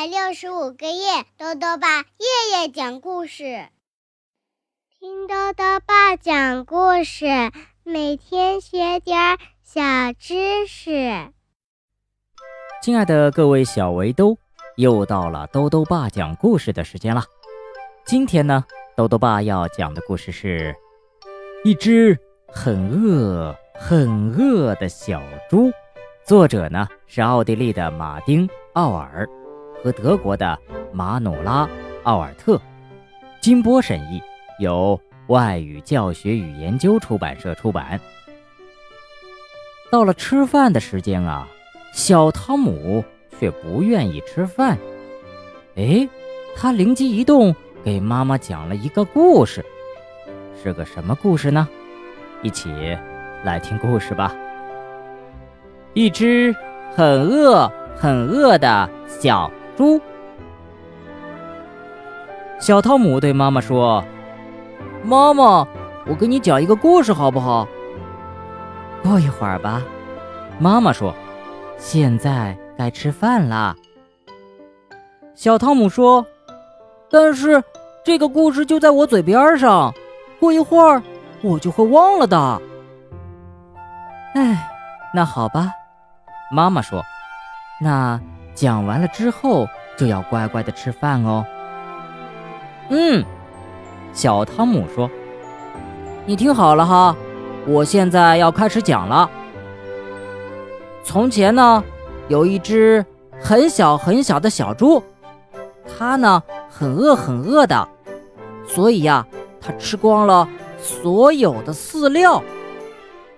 百六十五个夜，豆豆爸夜夜讲故事，听豆豆爸讲故事，每天学点小知识。亲爱的各位小围兜，又到了豆豆爸讲故事的时间了。今天呢，豆豆爸要讲的故事是一只很饿、很饿的小猪。作者呢是奥地利的马丁·奥尔和德国的马努拉·奥尔特，金波审译，由外语教学与研究出版社出版。到了吃饭的时间啊，小汤姆却不愿意吃饭。哎，他灵机一动，给妈妈讲了一个故事。是个什么故事呢？一起来听故事吧。一只很饿、很饿的小猪。小汤姆对妈妈说：“妈妈，我给你讲一个故事好不好？”过一会儿吧，妈妈说：“现在该吃饭啦。”小汤姆说：“但是这个故事就在我嘴边上，过一会儿我就会忘了的。”哎，那好吧。妈妈说：“那讲完了之后就要乖乖的吃饭哦。”嗯，小汤姆说：“你听好了哈，我现在要开始讲了。从前呢，有一只很小很小的小猪，它呢很饿很饿的，所以呀，它吃光了所有的饲料。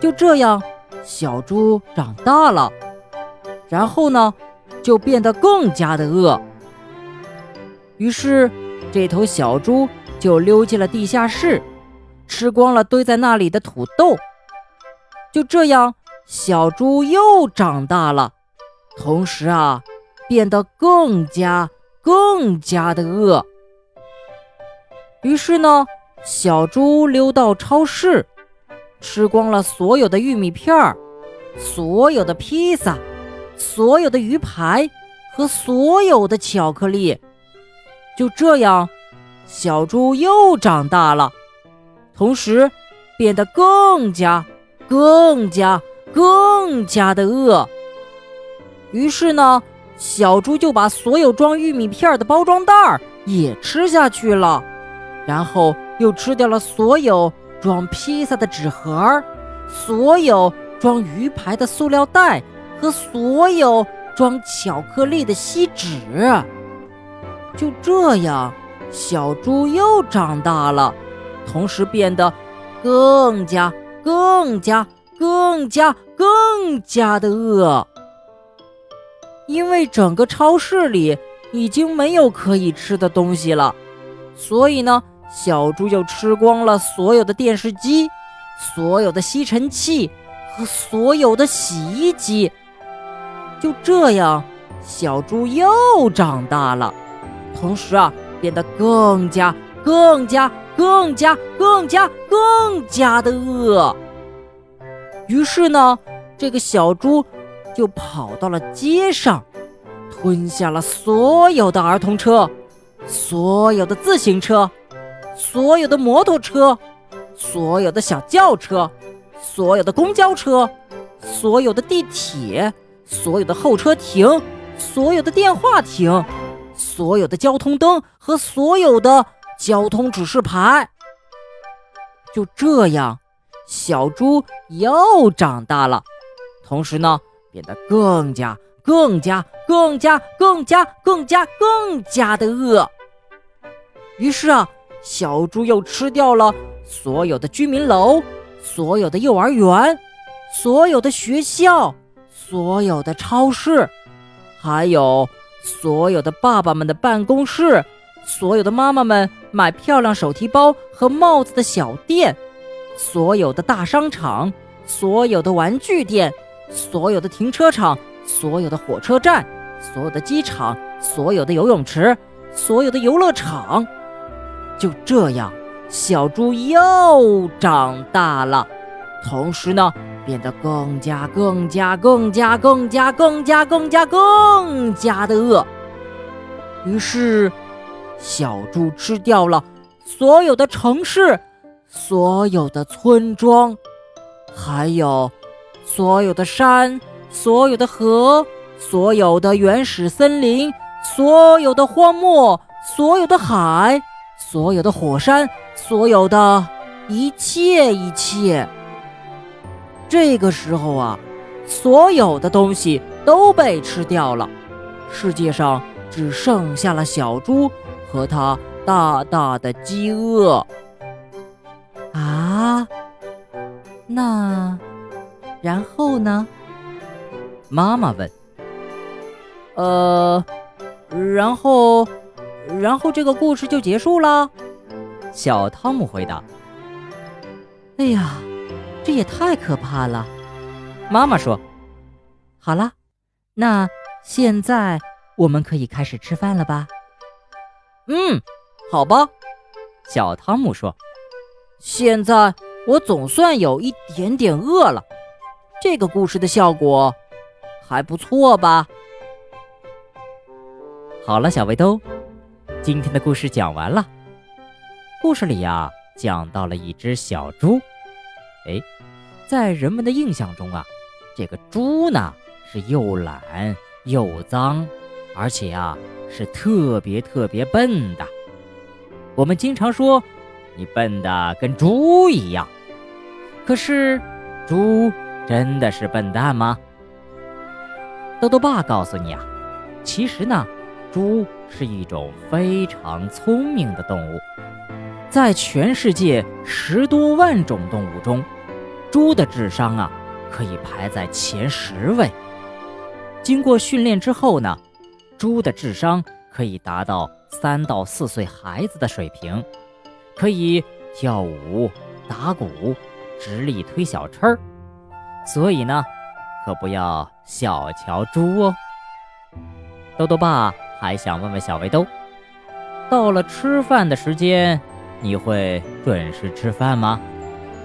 就这样，小猪长大了。”然后呢，就变得更加的饿。于是，这头小猪就溜进了地下室，吃光了堆在那里的土豆。就这样，小猪又长大了，同时啊，变得更加更加的饿。于是呢，小猪溜到超市，吃光了所有的玉米片儿，所有的披萨。所有的鱼排和所有的巧克力，就这样，小猪又长大了，同时变得更加、更加、更加的饿。于是呢，小猪就把所有装玉米片的包装袋也吃下去了，然后又吃掉了所有装披萨的纸盒，所有装鱼排的塑料袋。和所有装巧克力的锡纸，就这样，小猪又长大了，同时变得更加、更加、更加、更加的饿。因为整个超市里已经没有可以吃的东西了，所以呢，小猪就吃光了所有的电视机、所有的吸尘器和所有的洗衣机。就这样，小猪又长大了，同时啊，变得更加、更加、更加、更加、更加的饿。于是呢，这个小猪就跑到了街上，吞下了所有的儿童车、所有的自行车、所有的摩托车、所有的小轿车、所有的公交车、所有的地铁。所有的候车亭，所有的电话亭，所有的交通灯和所有的交通指示牌，就这样，小猪又长大了，同时呢，变得更加、更加、更加、更加、更加、更加的饿。于是啊，小猪又吃掉了所有的居民楼，所有的幼儿园，所有的学校。所有的超市，还有所有的爸爸们的办公室，所有的妈妈们买漂亮手提包和帽子的小店，所有的大商场，所有的玩具店，所有的停车场，所有的火车站，所有的机场，所有的游泳池，所有的游乐场，就这样，小猪又长大了，同时呢。变得更加、更加、更加、更加、更加、更加、更加的饿。于是，小猪吃掉了所有的城市，所有的村庄，还有所有的山，所有的河，所有的原始森林，所有的荒漠，所有的海，所有的火山，所有的一切一切。这个时候啊，所有的东西都被吃掉了，世界上只剩下了小猪和它大大的饥饿。啊，那然后呢？妈妈问。呃，然后，然后这个故事就结束了。小汤姆回答。哎呀！这也太可怕了，妈妈说：“好了，那现在我们可以开始吃饭了吧？”“嗯，好吧。”小汤姆说：“现在我总算有一点点饿了。这个故事的效果还不错吧？”好了，小围兜，今天的故事讲完了。故事里呀，讲到了一只小猪。哎，在人们的印象中啊，这个猪呢是又懒又脏，而且啊是特别特别笨的。我们经常说你笨的跟猪一样，可是猪真的是笨蛋吗？豆豆爸告诉你啊，其实呢，猪是一种非常聪明的动物，在全世界十多万种动物中。猪的智商啊，可以排在前十位。经过训练之后呢，猪的智商可以达到三到四岁孩子的水平，可以跳舞、打鼓、直立推小车儿。所以呢，可不要小瞧猪哦。豆豆爸还想问问小围兜，到了吃饭的时间，你会准时吃饭吗？